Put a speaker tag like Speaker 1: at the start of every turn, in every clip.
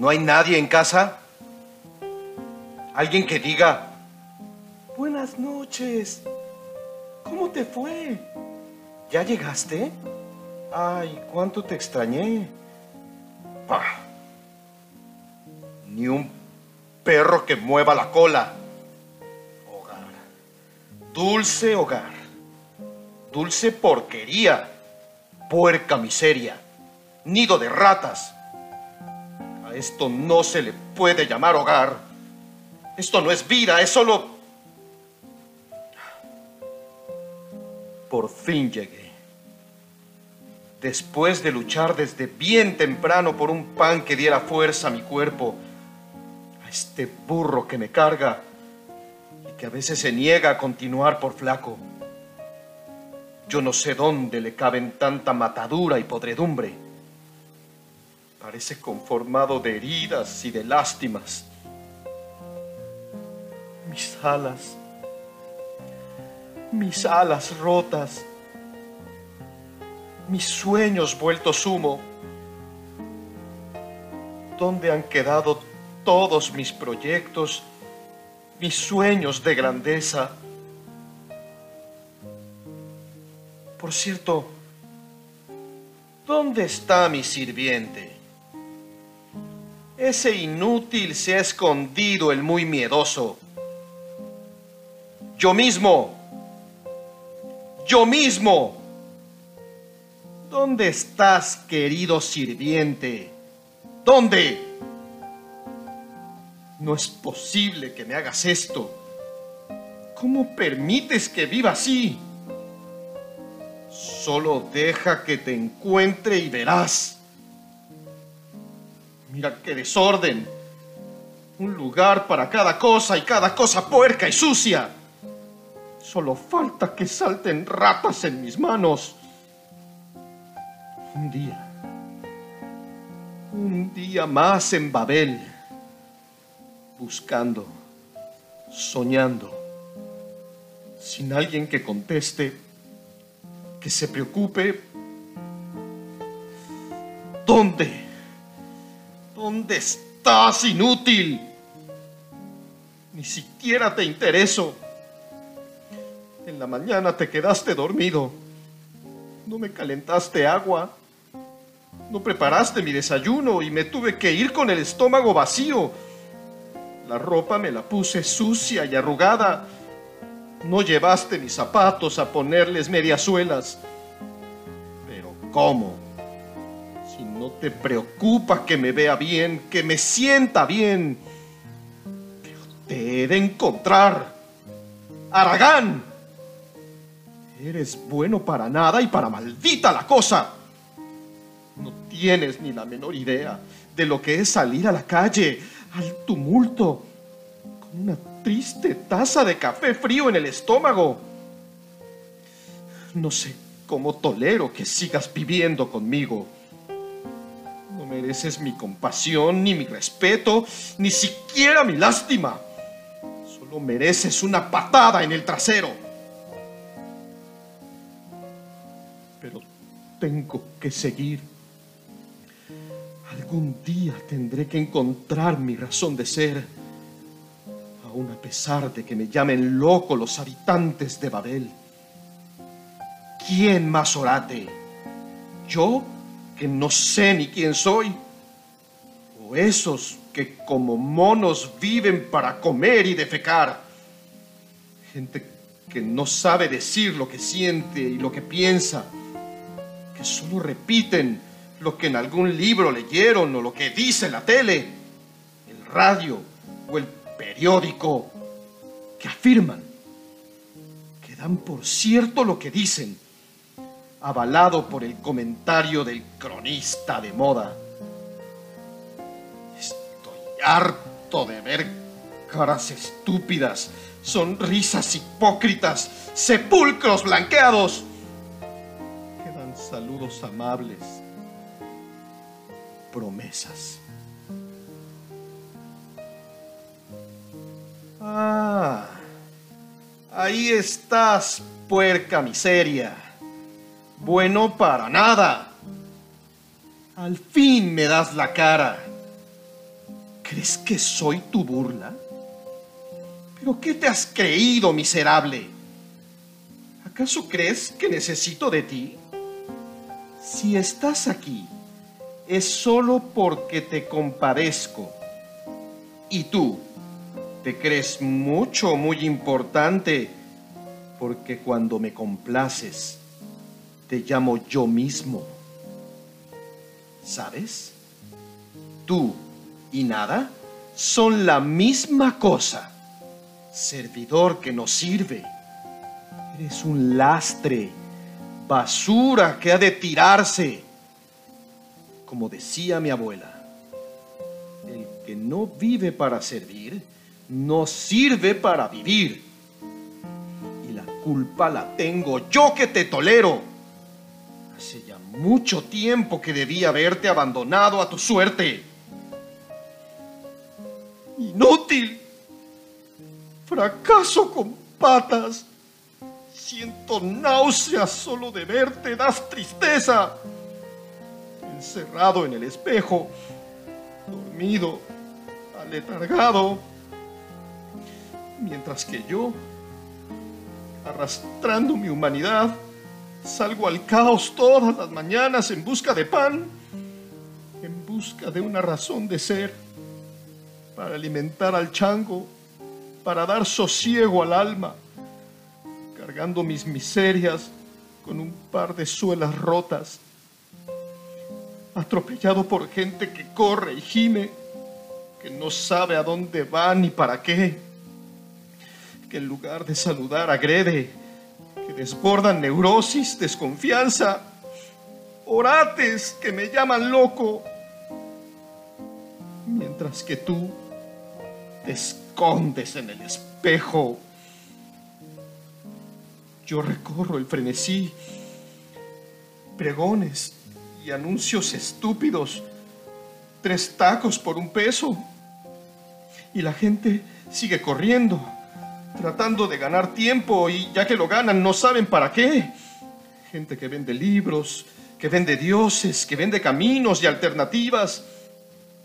Speaker 1: ¿No hay nadie en casa? Alguien que diga, buenas noches, ¿cómo te fue? ¿Ya llegaste? Ay, cuánto te extrañé. Pah. Ni un perro que mueva la cola. Hogar. Dulce hogar. Dulce porquería. Puerca miseria. Nido de ratas. Esto no se le puede llamar hogar. Esto no es vida, es solo... Por fin llegué. Después de luchar desde bien temprano por un pan que diera fuerza a mi cuerpo, a este burro que me carga y que a veces se niega a continuar por flaco. Yo no sé dónde le caben tanta matadura y podredumbre. Parece conformado de heridas y de lástimas. Mis alas, mis alas rotas, mis sueños vueltos humo. ¿Dónde han quedado todos mis proyectos, mis sueños de grandeza? Por cierto, ¿dónde está mi sirviente? Ese inútil se ha escondido el muy miedoso. Yo mismo, yo mismo. ¿Dónde estás, querido sirviente? ¿Dónde? No es posible que me hagas esto. ¿Cómo permites que viva así? Solo deja que te encuentre y verás. Mira qué desorden. Un lugar para cada cosa y cada cosa puerca y sucia. Solo falta que salten ratas en mis manos. Un día. Un día más en Babel. Buscando. Soñando. Sin alguien que conteste. Que se preocupe. ¿Dónde? ¿Dónde estás, inútil? Ni siquiera te intereso. En la mañana te quedaste dormido. No me calentaste agua. No preparaste mi desayuno y me tuve que ir con el estómago vacío. La ropa me la puse sucia y arrugada. No llevaste mis zapatos a ponerles mediasuelas. Pero ¿cómo? Te preocupa que me vea bien, que me sienta bien. Pero te he de encontrar. Aragán. Eres bueno para nada y para maldita la cosa. No tienes ni la menor idea de lo que es salir a la calle, al tumulto, con una triste taza de café frío en el estómago. No sé cómo tolero que sigas viviendo conmigo. Mereces mi compasión, ni mi respeto, ni siquiera mi lástima. Solo mereces una patada en el trasero. Pero tengo que seguir. Algún día tendré que encontrar mi razón de ser, aun a pesar de que me llamen loco los habitantes de Babel. ¿Quién más orate? ¿Yo, que no sé ni quién soy? ¿O esos que como monos viven para comer y defecar? Gente que no sabe decir lo que siente y lo que piensa, que solo repiten lo que en algún libro leyeron o lo que dice la tele, el radio o el periódico, que afirman, que dan por cierto lo que dicen, avalado por el comentario del cronista de moda. Estoy harto de ver caras estúpidas, sonrisas hipócritas, sepulcros blanqueados. Quedan saludos amables promesas. Ah, ahí estás, puerca miseria. Bueno para nada. Al fin me das la cara. ¿Crees que soy tu burla? ¿Pero qué te has creído, miserable? ¿Acaso crees que necesito de ti? Si estás aquí, es solo porque te compadezco. Y tú, te crees mucho, muy importante, porque cuando me complaces, te llamo yo mismo. ¿Sabes? Tú y nada son la misma cosa. Servidor que no sirve. Eres un lastre, basura que ha de tirarse. Como decía mi abuela, el que no vive para servir, no sirve para vivir. Y la culpa la tengo yo que te tolero. Hace ya mucho tiempo que debía haberte abandonado a tu suerte. Inútil. Fracaso con patas. Siento náuseas solo de verte, das tristeza. Encerrado en el espejo, dormido, aletargado mientras que yo, arrastrando mi humanidad, salgo al caos todas las mañanas en busca de pan, en busca de una razón de ser, para alimentar al chango, para dar sosiego al alma, cargando mis miserias con un par de suelas rotas, atropellado por gente que corre y gime, que no sabe a dónde va ni para qué que en lugar de saludar agrede, desbordan neurosis, desconfianza, orates que me llaman loco, mientras que tú te escondes en el espejo. Yo recorro el frenesí, pregones y anuncios estúpidos, tres tacos por un peso, y la gente sigue corriendo tratando de ganar tiempo y ya que lo ganan no saben para qué. Gente que vende libros, que vende dioses, que vende caminos y alternativas.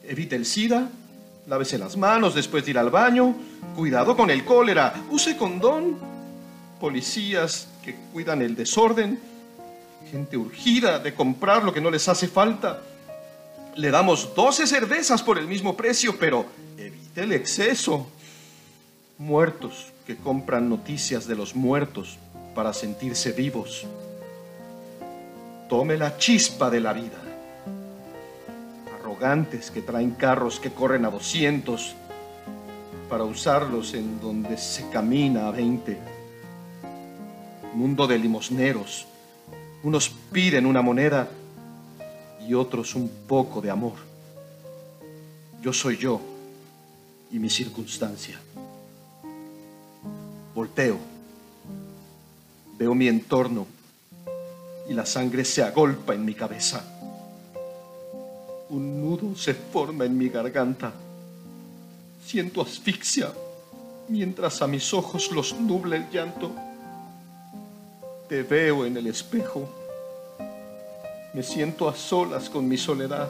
Speaker 1: Evite el SIDA, lávese las manos después de ir al baño, cuidado con el cólera, use condón. Policías que cuidan el desorden, gente urgida de comprar lo que no les hace falta. Le damos 12 cervezas por el mismo precio, pero evite el exceso. Muertos que compran noticias de los muertos para sentirse vivos. Tome la chispa de la vida. Arrogantes que traen carros que corren a 200 para usarlos en donde se camina a 20. Mundo de limosneros. Unos piden una moneda y otros un poco de amor. Yo soy yo y mi circunstancia. Volteo, veo mi entorno y la sangre se agolpa en mi cabeza. Un nudo se forma en mi garganta. Siento asfixia mientras a mis ojos los nubla el llanto. Te veo en el espejo. Me siento a solas con mi soledad,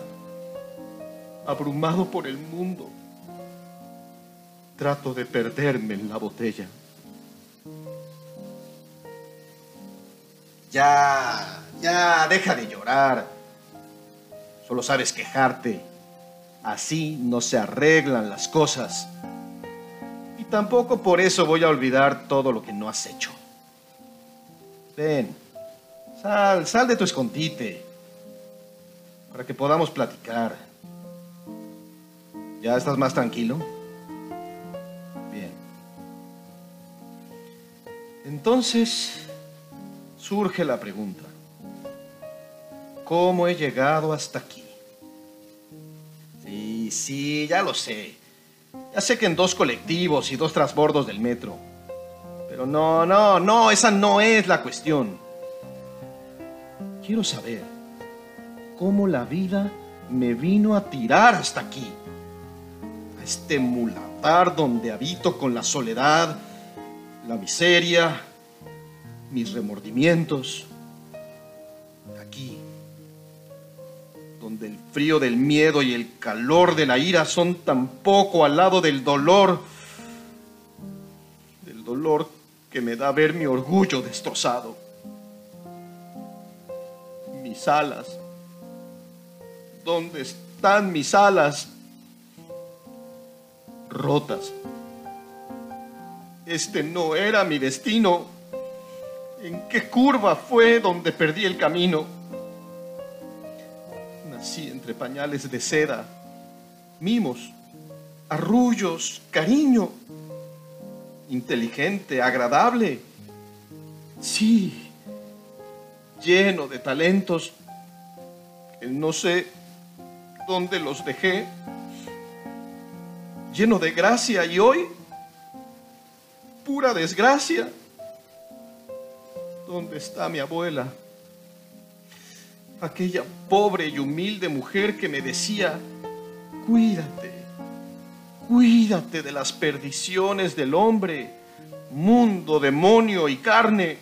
Speaker 1: abrumado por el mundo. Trato de perderme en la botella. Ya, ya, deja de llorar. Solo sabes quejarte. Así no se arreglan las cosas. Y tampoco por eso voy a olvidar todo lo que no has hecho. Ven, sal, sal de tu escondite. Para que podamos platicar. ¿Ya estás más tranquilo? Bien. Entonces, surge la pregunta, ¿cómo he llegado hasta aquí? Sí, sí, ya lo sé. Ya sé que en dos colectivos y dos transbordos del metro. Pero no, no, no, esa no es la cuestión. Quiero saber cómo la vida me vino a tirar hasta aquí. A este mulatar donde habito con la soledad, la miseria, mis remordimientos, aquí, donde el frío del miedo y el calor de la ira son tan poco al lado del dolor, del dolor que me da ver mi orgullo destrozado. Mis alas, ¿dónde están mis alas? Rotas. Este no era mi destino. ¿En qué curva fue donde perdí el camino? Nací entre pañales de seda, mimos, arrullos, cariño, inteligente, agradable. Sí, lleno de talentos no sé dónde los dejé, lleno de gracia y hoy pura desgracia. ¿Dónde está mi abuela? Aquella pobre y humilde mujer que me decía, cuídate, cuídate de las perdiciones del hombre, mundo, demonio y carne.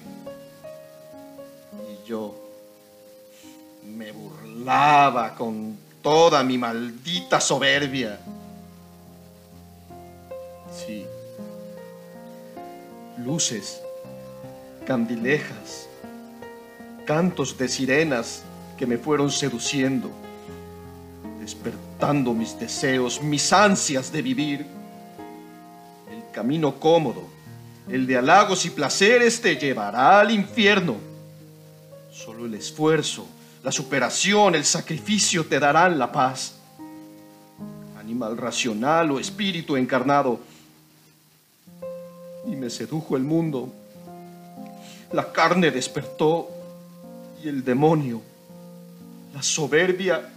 Speaker 1: Y yo me burlaba con toda mi maldita soberbia. Sí, luces, candilejas, cantos de sirenas que me fueron seduciendo, despertando mis deseos, mis ansias de vivir. El camino cómodo, el de halagos y placeres te llevará al infierno. Solo el esfuerzo, la superación, el sacrificio te darán la paz. Animal racional o espíritu encarnado, y me sedujo el mundo. La carne despertó y el demonio, la soberbia,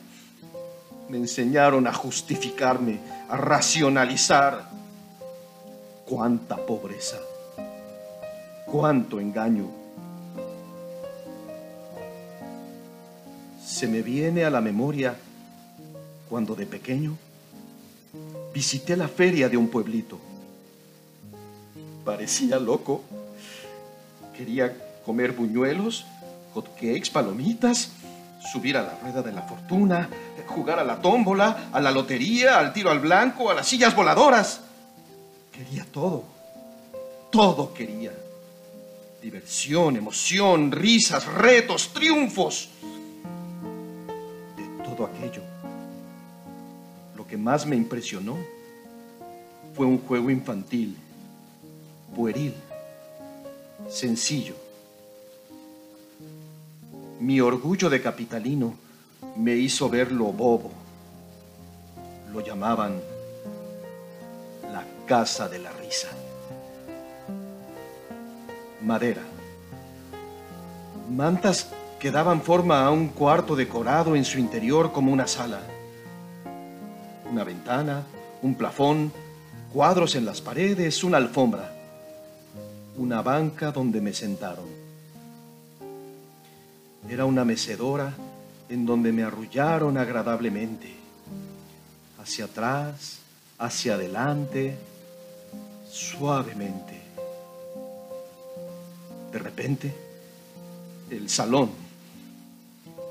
Speaker 1: me enseñaron a justificarme, a racionalizar. Cuánta pobreza, cuánto engaño. Se me viene a la memoria cuando de pequeño visité la feria de un pueblito parecía loco. Quería comer buñuelos, hot cakes, palomitas, subir a la rueda de la fortuna, jugar a la tómbola, a la lotería, al tiro al blanco, a las sillas voladoras. Quería todo. Todo quería. Diversión, emoción, risas, retos, triunfos. De todo aquello. Lo que más me impresionó fue un juego infantil pueril, sencillo. Mi orgullo de capitalino me hizo verlo bobo. Lo llamaban la casa de la risa. Madera. Mantas que daban forma a un cuarto decorado en su interior como una sala. Una ventana, un plafón, cuadros en las paredes, una alfombra una banca donde me sentaron. Era una mecedora en donde me arrullaron agradablemente, hacia atrás, hacia adelante, suavemente. De repente, el salón,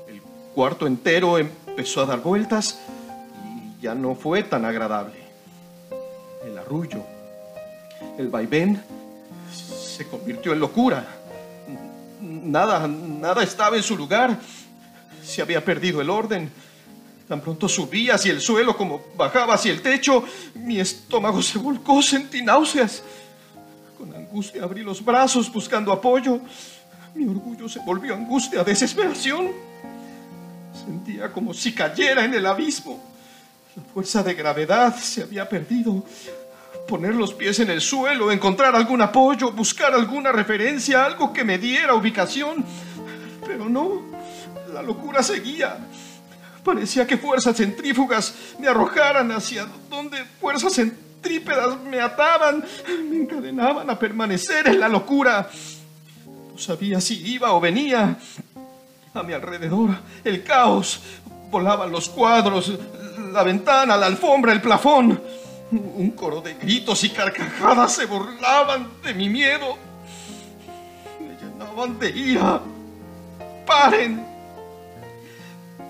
Speaker 1: el cuarto entero empezó a dar vueltas y ya no fue tan agradable. El arrullo, el vaivén se convirtió en locura. Nada, nada estaba en su lugar. Se había perdido el orden. Tan pronto subía hacia el suelo como bajaba hacia el techo, mi estómago se volcó, sentí náuseas. Con angustia abrí los brazos buscando apoyo. Mi orgullo se volvió angustia, desesperación. Sentía como si cayera en el abismo. La fuerza de gravedad se había perdido poner los pies en el suelo, encontrar algún apoyo, buscar alguna referencia, algo que me diera ubicación. Pero no, la locura seguía. Parecía que fuerzas centrífugas me arrojaran hacia donde fuerzas centrípedas me ataban, me encadenaban a permanecer en la locura. No sabía si iba o venía. A mi alrededor, el caos. Volaban los cuadros, la ventana, la alfombra, el plafón. Un coro de gritos y carcajadas se burlaban de mi miedo. Me llenaban de ira. ¡Paren!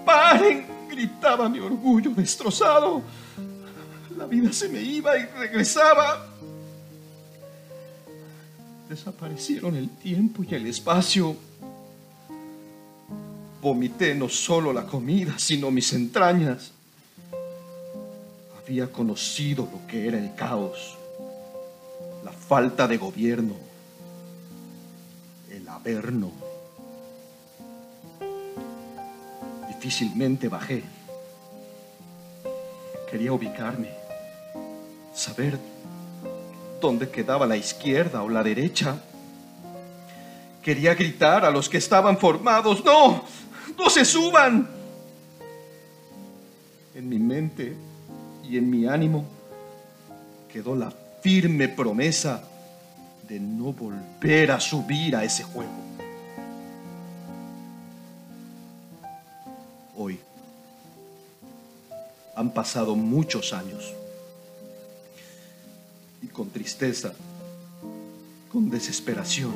Speaker 1: ¡Paren! Gritaba mi orgullo destrozado. La vida se me iba y regresaba. Desaparecieron el tiempo y el espacio. Vomité no solo la comida, sino mis entrañas. Había conocido lo que era el caos, la falta de gobierno, el averno. Difícilmente bajé. Quería ubicarme, saber dónde quedaba la izquierda o la derecha. Quería gritar a los que estaban formados, no, no se suban. En mi mente y en mi ánimo quedó la firme promesa de no volver a subir a ese juego. Hoy han pasado muchos años y con tristeza, con desesperación,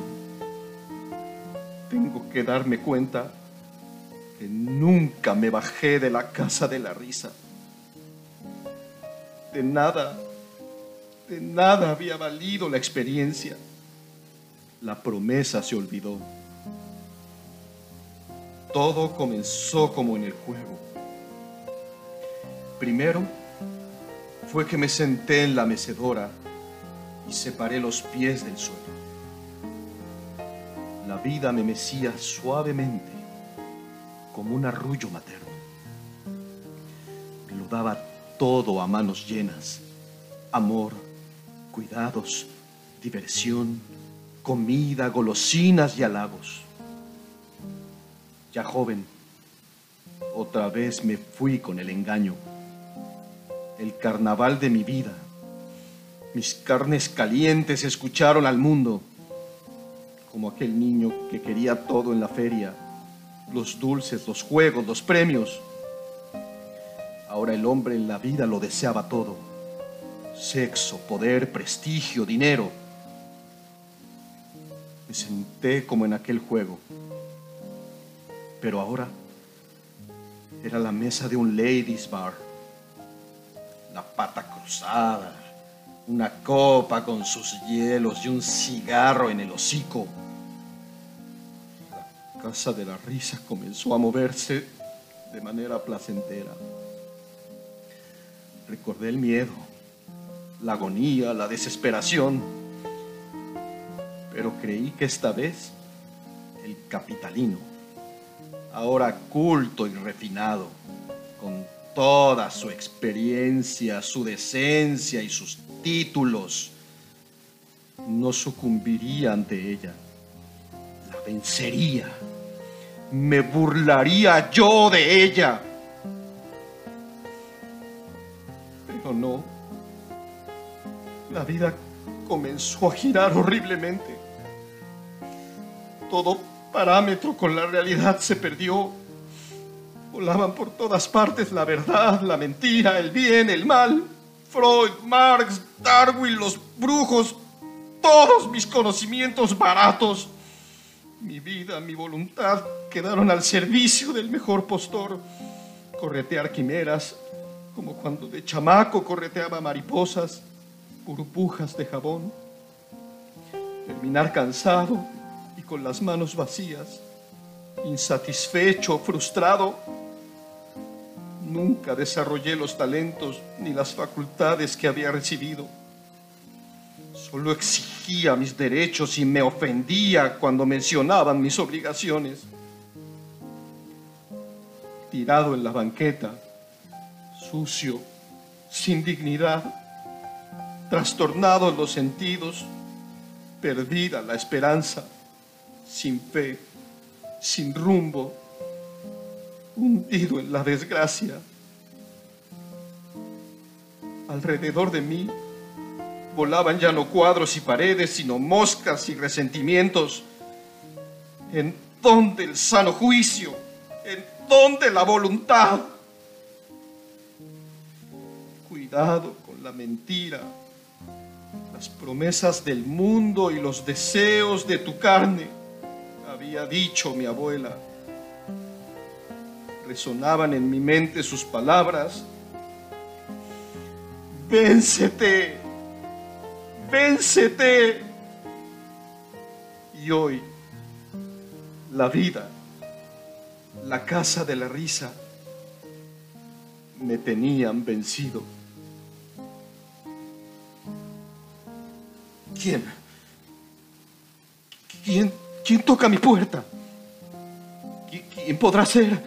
Speaker 1: tengo que darme cuenta que nunca me bajé de la casa de la risa. De nada, de nada había valido la experiencia. La promesa se olvidó. Todo comenzó como en el juego. Primero fue que me senté en la mecedora y separé los pies del suelo. La vida me mecía suavemente como un arrullo materno. Me lo daba todo a manos llenas. Amor, cuidados, diversión, comida, golosinas y halagos. Ya joven, otra vez me fui con el engaño. El carnaval de mi vida mis carnes calientes escucharon al mundo, como aquel niño que quería todo en la feria, los dulces, los juegos, los premios. Ahora el hombre en la vida lo deseaba todo, sexo, poder, prestigio, dinero. Me senté como en aquel juego, pero ahora era la mesa de un ladies bar, la pata cruzada, una copa con sus hielos y un cigarro en el hocico. La casa de la risa comenzó a moverse de manera placentera. Recordé el miedo, la agonía, la desesperación, pero creí que esta vez el capitalino, ahora culto y refinado, con toda su experiencia, su decencia y sus títulos, no sucumbiría ante ella. La vencería. Me burlaría yo de ella. Pero no. La vida comenzó a girar horriblemente. Todo parámetro con la realidad se perdió. Volaban por todas partes la verdad, la mentira, el bien, el mal. Freud, Marx, Darwin, los brujos, todos mis conocimientos baratos, mi vida, mi voluntad quedaron al servicio del mejor postor. Corretear quimeras, como cuando de chamaco correteaba mariposas, burbujas de jabón. Terminar cansado y con las manos vacías, insatisfecho, frustrado Nunca desarrollé los talentos ni las facultades que había recibido. Solo exigía mis derechos y me ofendía cuando mencionaban mis obligaciones. Tirado en la banqueta, sucio, sin dignidad, trastornado en los sentidos, perdida la esperanza, sin fe, sin rumbo, hundido en la desgracia. Alrededor de mí volaban ya no cuadros y paredes, sino moscas y resentimientos. ¿En dónde el sano juicio? ¿En dónde la voluntad? Con la mentira, las promesas del mundo y los deseos de tu carne, había dicho mi abuela resonaban en mi mente sus palabras. Véncete, véncete. Y hoy, la vida, la casa de la risa, me tenían vencido. ¿Quién? ¿Quién, quién toca mi puerta? ¿Quién podrá ser?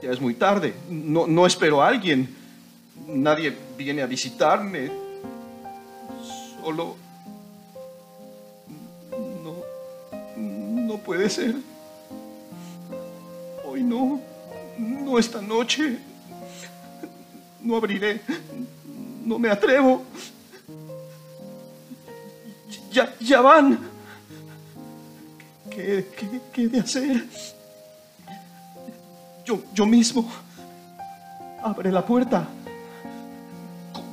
Speaker 1: Ya es muy tarde. No, no espero a alguien. Nadie viene a visitarme. Solo... No... No puede ser. Hoy no. No esta noche. No abriré. No me atrevo. Ya, ya van. ¿Qué, qué, qué de hacer? Yo, yo mismo. Abre la puerta.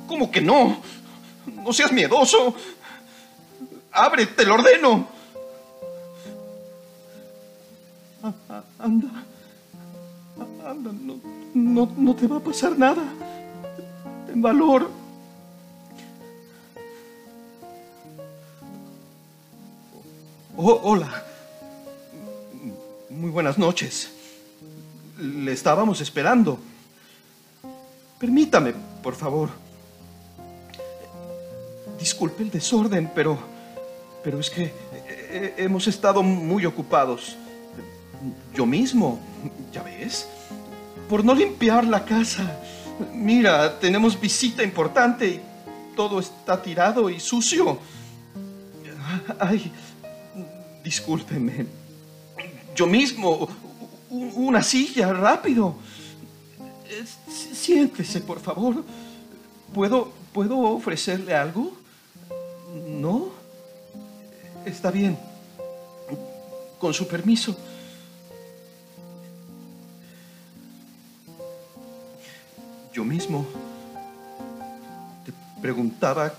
Speaker 1: ¿Cómo que no? No seas miedoso. Abre, te lo ordeno. Anda. Anda, no, no, no te va a pasar nada. Ten valor. Oh, hola. Muy buenas noches. Le estábamos esperando. Permítame, por favor. Disculpe el desorden, pero pero es que hemos estado muy ocupados. Yo mismo, ¿ya ves? Por no limpiar la casa. Mira, tenemos visita importante y todo está tirado y sucio. Ay, discúlpeme. Yo mismo, una silla, rápido. Siéntese, por favor. ¿Puedo, ¿Puedo ofrecerle algo? ¿No? Está bien. Con su permiso. Yo mismo te preguntaba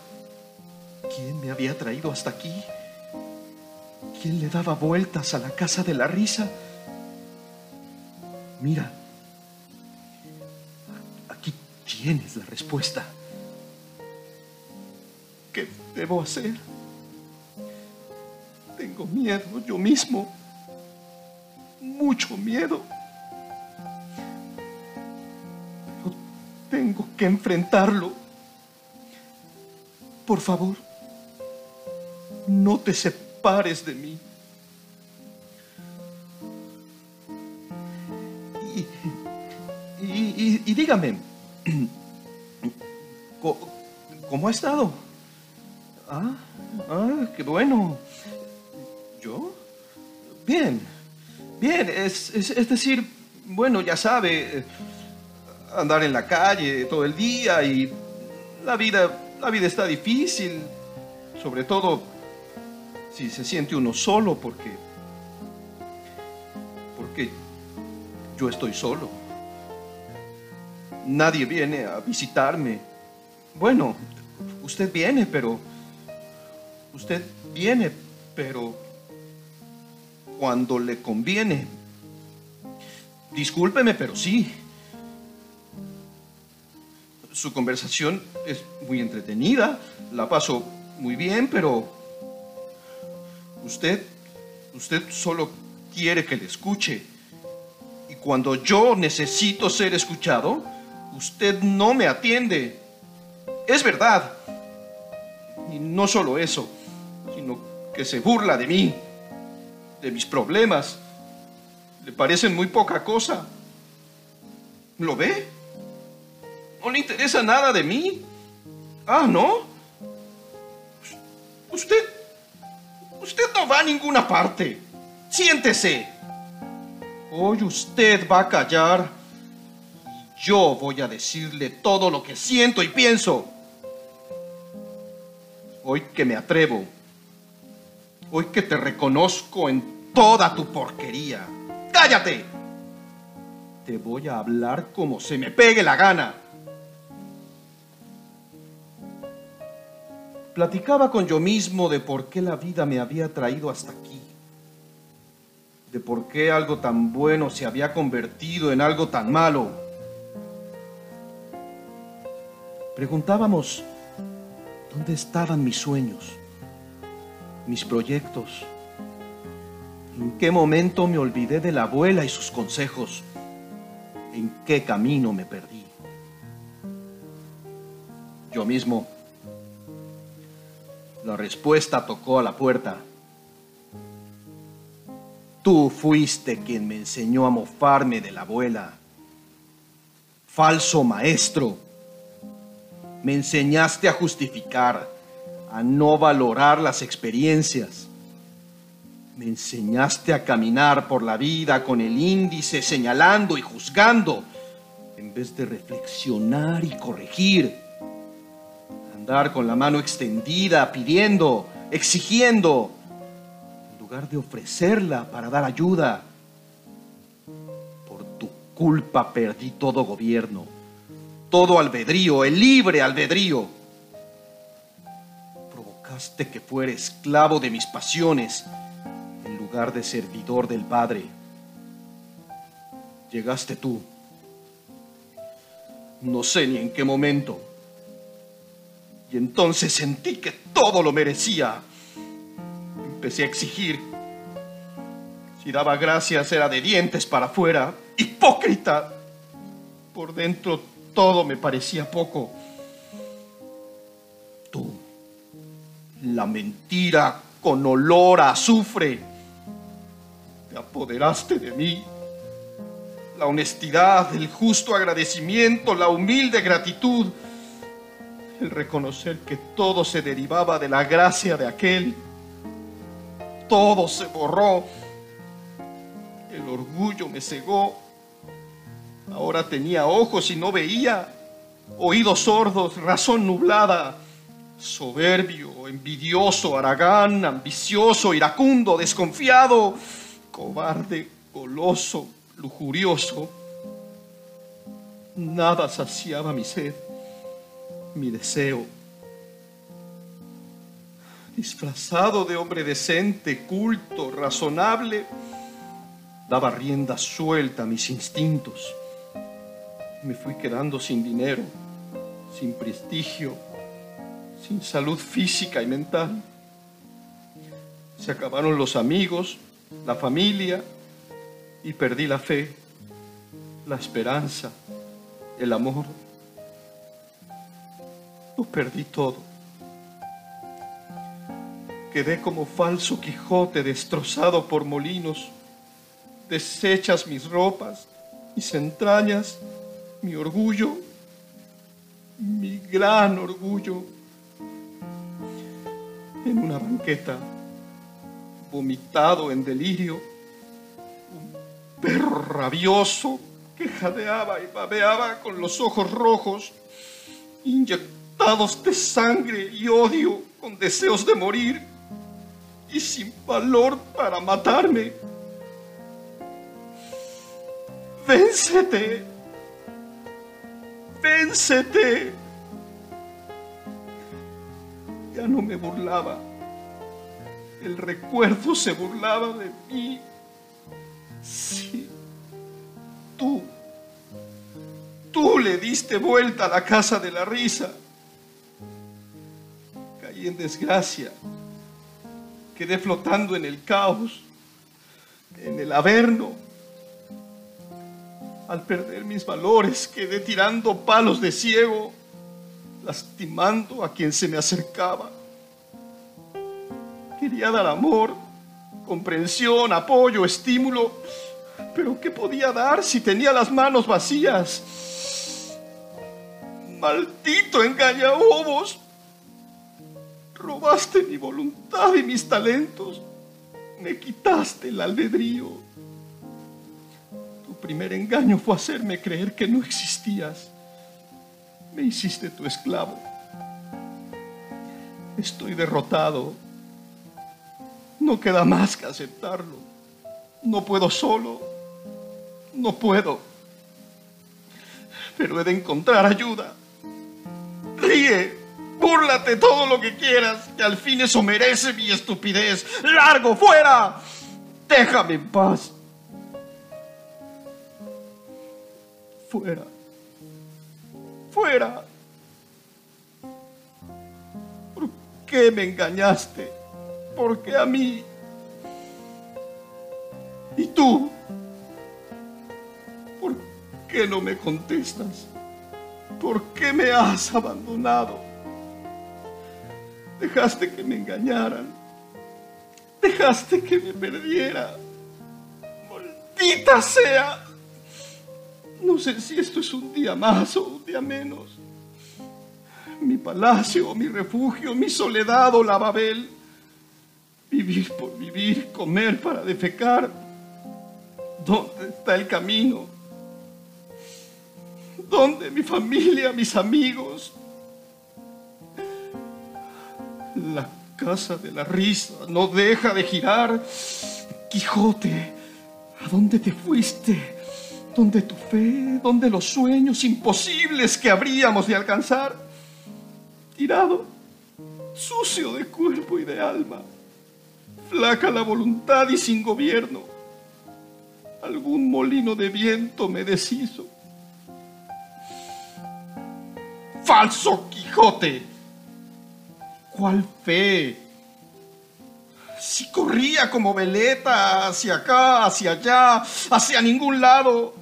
Speaker 1: quién me había traído hasta aquí. ¿Quién le daba vueltas a la casa de la risa? Mira, aquí tienes la respuesta. ¿Qué debo hacer? Tengo miedo yo mismo, mucho miedo. Pero tengo que enfrentarlo. Por favor, no te separes de mí. Y, dígame, ¿cómo ha estado? Ah, ah, qué bueno. ¿Yo? Bien, bien, es, es, decir, bueno, ya sabe, andar en la calle todo el día y la vida, la vida está difícil, sobre todo si se siente uno solo porque, porque yo estoy solo. Nadie viene a visitarme. Bueno, usted viene, pero Usted viene, pero cuando le conviene. Discúlpeme, pero sí. Su conversación es muy entretenida, la paso muy bien, pero usted, usted solo quiere que le escuche. Y cuando yo necesito ser escuchado, usted no me atiende. Es verdad. Y no solo eso sino que se burla de mí, de mis problemas. Le parecen muy poca cosa. ¿Lo ve? ¿No le interesa nada de mí? Ah, ¿no? Usted, usted no va a ninguna parte. Siéntese. Hoy usted va a callar y yo voy a decirle todo lo que siento y pienso. Hoy que me atrevo Hoy que te reconozco en toda tu porquería. ¡Cállate! Te voy a hablar como se me pegue la gana. Platicaba con yo mismo de por qué la vida me había traído hasta aquí. de por qué algo tan bueno se había convertido en algo tan malo. Preguntábamos, ¿dónde estaban mis sueños, mis proyectos? ¿En qué momento me olvidé de la abuela y sus consejos? ¿En qué camino me perdí? Yo mismo. La respuesta tocó a la puerta. Tú fuiste quien me enseñó a mofarme de la abuela. Falso maestro. Me enseñaste a justificar, a no valorar las experiencias. Me enseñaste a caminar por la vida con el índice señalando y juzgando, en vez de reflexionar y corregir. Con la mano extendida, pidiendo, exigiendo, lugar de ofrecerla para dar ayuda. Por tu culpa perdí todo gobierno, todo albedrío, el libre albedrío. Provocaste que fuera esclavo de mis pasiones en lugar de servidor del Padre. Llegaste tú. No sé ni en qué momento. Y entonces sentí que todo lo merecía Empecé a exigir. Si daba gracias era de dientes para afuera. Hipócrita. Por dentro todo me parecía poco. Tú, la mentira con olor a azufre, te apoderaste de mí. La honestidad, el justo agradecimiento, la humilde gratitud, el reconocer que todo se derivaba de la gracia de aquel todo se borró. El orgullo me cegó. Ahora tenía ojos y no veía, oídos sordos, razón nublada, soberbio, envidioso, aragán, ambicioso, iracundo, desconfiado, cobarde, goloso, lujurioso. Nada saciaba mi sed, mi deseo disfrazado de hombre decente, culto, razonable, daba rienda suelta a mis instintos. Me fui quedando sin dinero, sin prestigio, sin salud física y mental. Se acabaron los amigos, la familia y perdí la fe, la esperanza, el amor. Perdí todo. Quedé como falso Quijote destrozado por molinos. Desechas mis ropas, mis entrañas, mi orgullo, mi gran orgullo. En una banqueta, vomitado en delirio, un perro rabioso que jadeaba y babeaba con los ojos rojos, inyectados de sangre y odio, con deseos de morir y sin valor para matarme. Véncete. Véncete. Ya no me burlaba. El recuerdo se burlaba de mí. Sí. Tú. Tú le diste vuelta a la casa de la risa. Caí en desgracia quedé flotando en el caos, en el averno. Al perder mis valores, quedé tirando palos de ciego, lastimando a quien se me acercaba. Quería dar amor, comprensión, apoyo, estímulo, pero ¿qué podía dar si tenía las manos vacías? Maldito engañabobos, Robaste mi voluntad y mis talentos. Me quitaste el albedrío. Tu primer engaño fue hacerme creer que no existías. Me hiciste tu esclavo. Estoy derrotado. No queda más que aceptarlo. No puedo solo. No puedo. Pero he de encontrar ayuda. Ríe, Búrlate todo lo que quieras, que al fin eso merece mi estupidez. ¡Largo, fuera! Déjame en paz. Fuera. Fuera. ¿Por qué me engañaste? ¿Por qué a mí? ¿Y tú? ¿Por qué no me contestas? ¿Por qué me has abandonado? Dejaste que me engañaran. Dejaste que me perdiera. Maldita sea. No sé si esto es un día más o un día menos. Mi palacio, mi refugio, mi soledad o la Babel. Vivir por vivir, comer para defecar. ¿Dónde está el camino? ¿Dónde mi familia, mis amigos? La casa de la risa no deja de girar. Quijote, ¿a dónde te fuiste? ¿Dónde tu fe? ¿Dónde los sueños imposibles que habríamos de alcanzar? Tirado, sucio de cuerpo y de alma, flaca la voluntad y sin gobierno. Algún molino de viento me deshizo. Falso Quijote, ¿cuál fe? Si corría como veleta hacia acá, hacia allá, hacia ningún lado.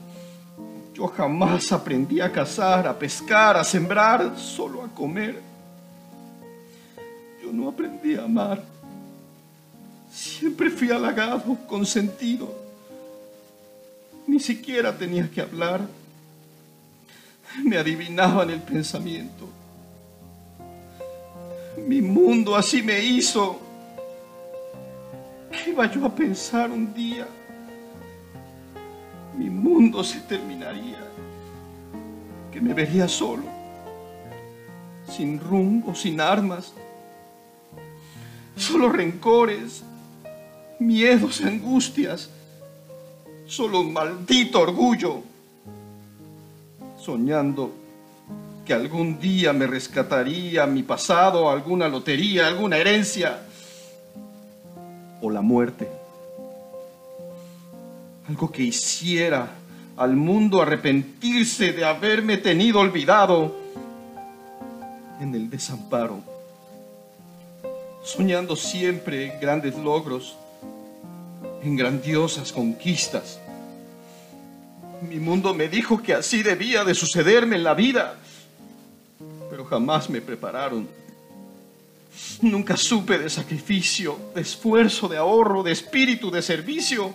Speaker 1: Yo jamás aprendí a cazar, a pescar, a sembrar, solo a comer. Yo no aprendí a amar. Siempre fui halagado, consentido. Ni siquiera tenía que hablar. Me adivinaban el pensamiento. Mi mundo así me hizo. ¿Qué iba yo a pensar un día? Mi mundo se terminaría. Que me vería solo. Sin rumbo, sin armas. Solo rencores, miedos, angustias. Solo un maldito orgullo. Soñando que algún día me rescataría mi pasado, alguna lotería, alguna herencia o la muerte. Algo que hiciera al mundo arrepentirse de haberme tenido olvidado en el desamparo, soñando siempre en grandes logros, en grandiosas conquistas. Mi mundo me dijo que así debía de sucederme en la vida jamás me prepararon. Nunca supe de sacrificio, de esfuerzo, de ahorro, de espíritu, de servicio.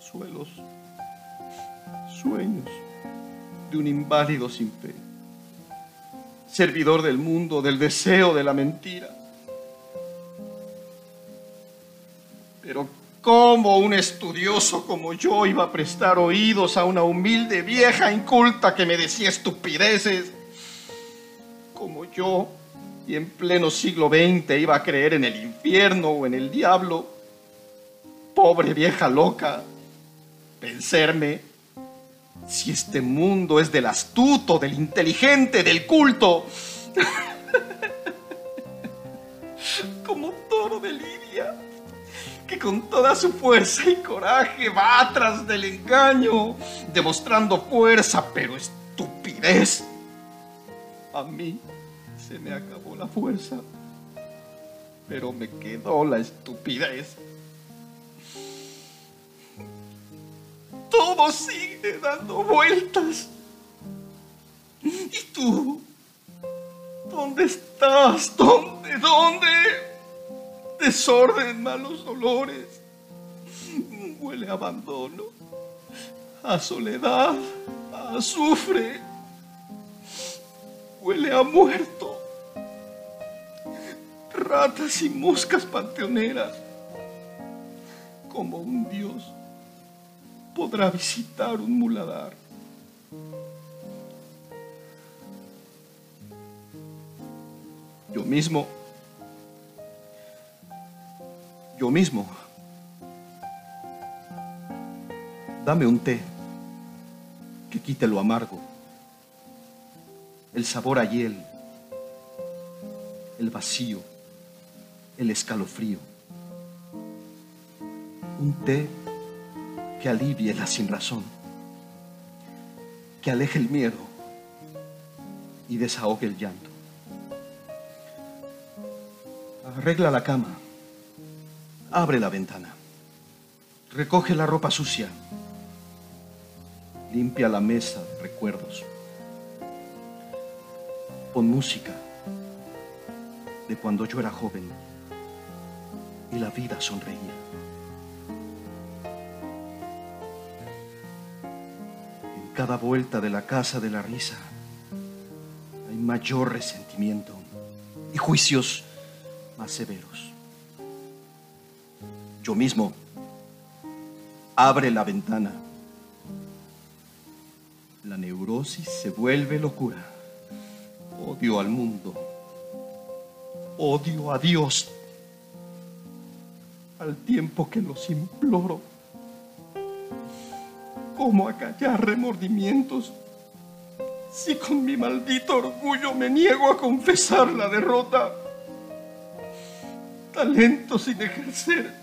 Speaker 1: Suelos, sueños de un inválido sin fe. Servidor del mundo, del deseo, de la mentira. Pero ¿cómo un estudioso como yo iba a prestar oídos a una humilde vieja inculta que me decía estupideces? Como yo y en pleno siglo XX iba a creer en el infierno o en el diablo. Pobre vieja loca, vencerme. Si este mundo es del astuto, del inteligente, del culto, como toro de Lidia, que con toda su fuerza y coraje va tras del engaño, demostrando fuerza, pero estupidez a mí se me acabó la fuerza, pero me quedó la estupidez. Todo sigue dando vueltas. ¿Y tú? ¿Dónde estás? ¿Dónde? ¿Dónde? Desorden, malos olores. Huele a abandono, a soledad, a azufre huele a muerto. Ratas y moscas panteoneras. Como un dios podrá visitar un muladar. Yo mismo, yo mismo, dame un té que quite lo amargo el sabor a hiel, el vacío, el escalofrío. Un té que alivie la sinrazón, que aleje el miedo y desahogue el llanto. Arregla la cama, abre la ventana, recoge la ropa sucia, limpia la mesa de recuerdos, pon música de cuando yo era joven y la vida sonreía. En cada vuelta de la casa de la risa hay mayor resentimiento y juicios más severos. Yo mismo abre la ventana. La neurosis se vuelve locura. Odio al mundo. Odio a Dios. Al tiempo que los imploro. ¿Cómo acallar remordimientos si con mi maldito orgullo me niego a confesar la derrota? Talento sin ejercer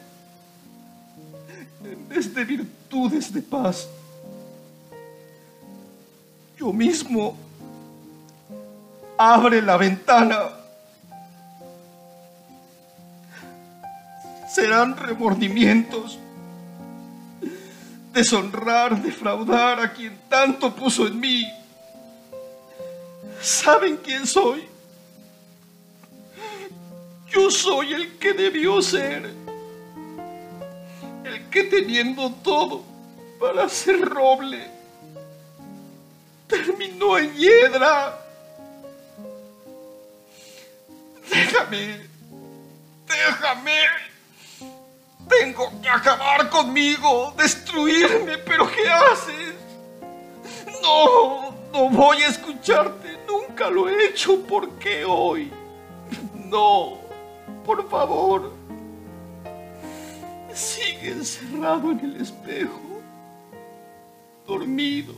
Speaker 1: en vez de virtudes de paz. Yo mismo abre la ventana. Serán remordimientos, deshonrar, defraudar a quien tanto puso en mí. ¿Saben quién soy? Yo soy el que debió ser, el que teniendo todo para ser roble, terminó en hiedra. Déjame, déjame. Tengo que acabar conmigo, destruirme, pero ¿qué haces? No, no voy a escucharte, nunca lo he hecho, ¿por qué hoy? No, por favor, sigue encerrado en el espejo, dormido.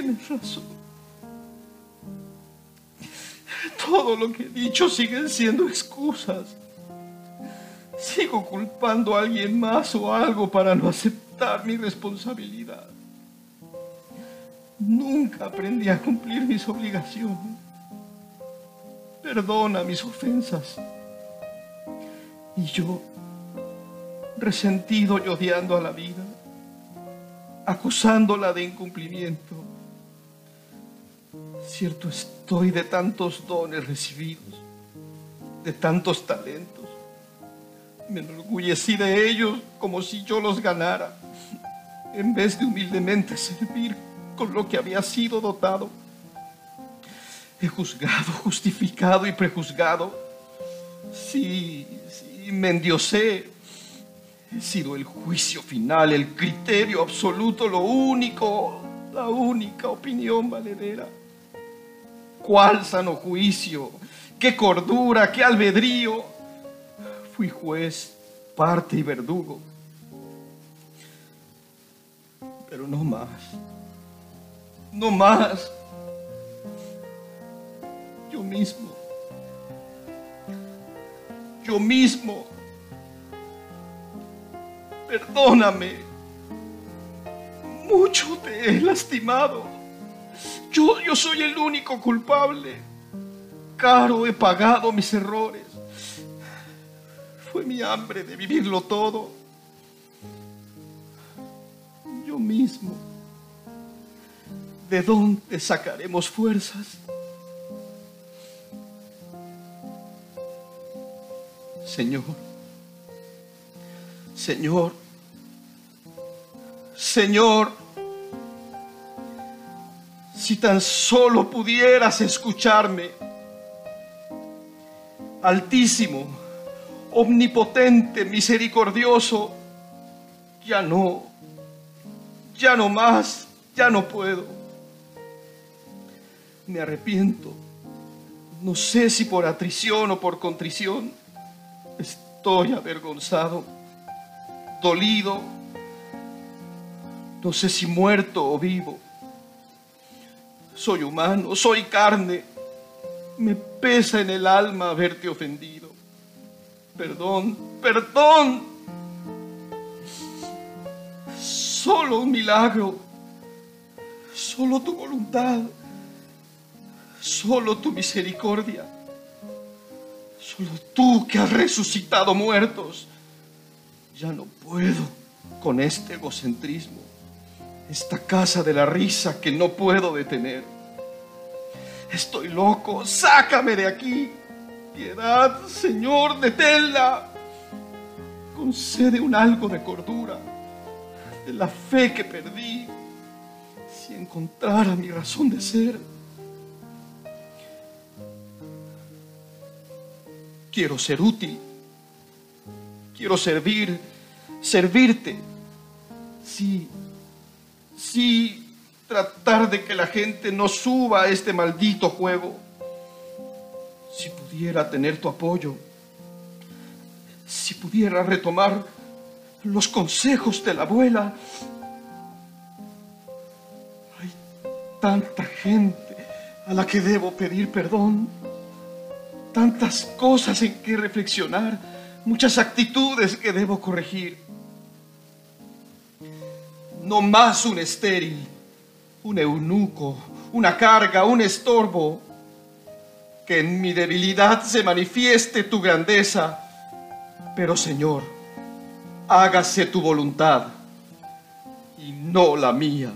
Speaker 1: Tienes razón. Todo lo que he dicho siguen siendo excusas. Sigo culpando a alguien más o algo para no aceptar mi responsabilidad. Nunca aprendí a cumplir mis obligaciones. Perdona mis ofensas. Y yo, resentido y odiando a la vida, acusándola de incumplimiento, Cierto estoy de tantos dones recibidos, de tantos talentos. Me enorgullecí de ellos como si yo los ganara, en vez de humildemente servir con lo que había sido dotado. He juzgado, justificado y prejuzgado. Sí, sí, me endiosé. He sido el juicio final, el criterio absoluto, lo único, la única opinión valedera cuál sano juicio, qué cordura, qué albedrío. Fui juez, parte y verdugo. Pero no más, no más. Yo mismo, yo mismo, perdóname, mucho te he lastimado. Yo, yo soy el único culpable. Caro he pagado mis errores. Fue mi hambre de vivirlo todo. Yo mismo. ¿De dónde sacaremos fuerzas? Señor, Señor, Señor, si tan solo pudieras escucharme. Altísimo, omnipotente, misericordioso, ya no, ya no más, ya no puedo. Me arrepiento. No sé si por atrición o por contrición. Estoy avergonzado, dolido. No sé si muerto o vivo Soy humano, soy carne. Me pesa en el alma haberte ofendido. Perdón, perdón. Solo un milagro. Solo tu voluntad. Solo tu misericordia. Solo tú que has resucitado muertos. Ya no puedo con este egocentrismo. Esta casa de la risa que no puedo detener. Estoy loco, sácame de aquí. Piedad, Señor, deténla. Concede un algo de cordura, de la fe que perdí, si encontrara mi razón de ser. Quiero ser útil, quiero servir, servirte. Sí, sí, tratar de que la gente no suba a este maldito juego. Si pudiera tener tu apoyo, si pudiera retomar los consejos de la abuela. Hay tanta gente a la que debo pedir perdón, tantas cosas en que reflexionar, muchas actitudes que debo corregir. No más un estéril, un eunuco, una carga, un estorbo. Que en mi debilidad se manifieste tu grandeza. Pero Señor, hágase tu voluntad y no la mía.